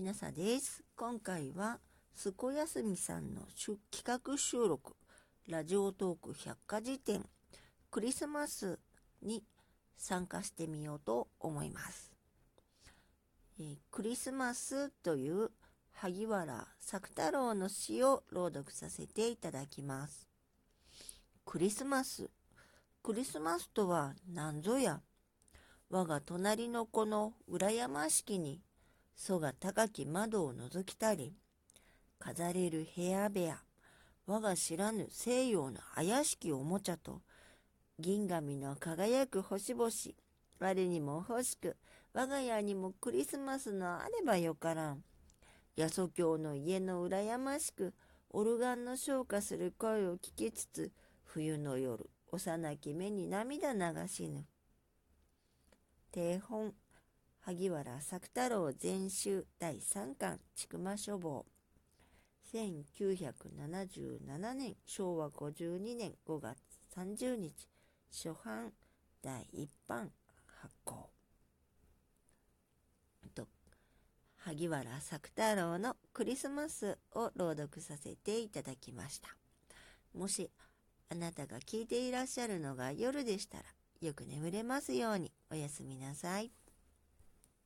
きなさです。今回は、すこやすみさんの企画収録、ラジオトーク百科事典、クリスマスに参加してみようと思います。えー、クリスマスという萩原作太郎の詩を朗読させていただきます。クリスマス。クリスマスとは何ぞや。我が隣の子の裏山敷に、そが高き窓を覗きたり、飾れる部屋部屋、我が知らぬ西洋の怪しきおもちゃと、銀紙の輝く星々、我にも欲しく、我が家にもクリスマスのあればよからん。八十教の家の羨ましく、オルガンの昇華する声を聞きつつ、冬の夜、幼き目に涙流しぬ。定本、萩原作太郎全集第3巻、千曲書房。1977年、昭和52年5月30日、初版第1版発行。と、萩原作太郎のクリスマスを朗読させていただきました。もし、あなたが聞いていらっしゃるのが夜でしたら、よく眠れますようにおやすみなさい。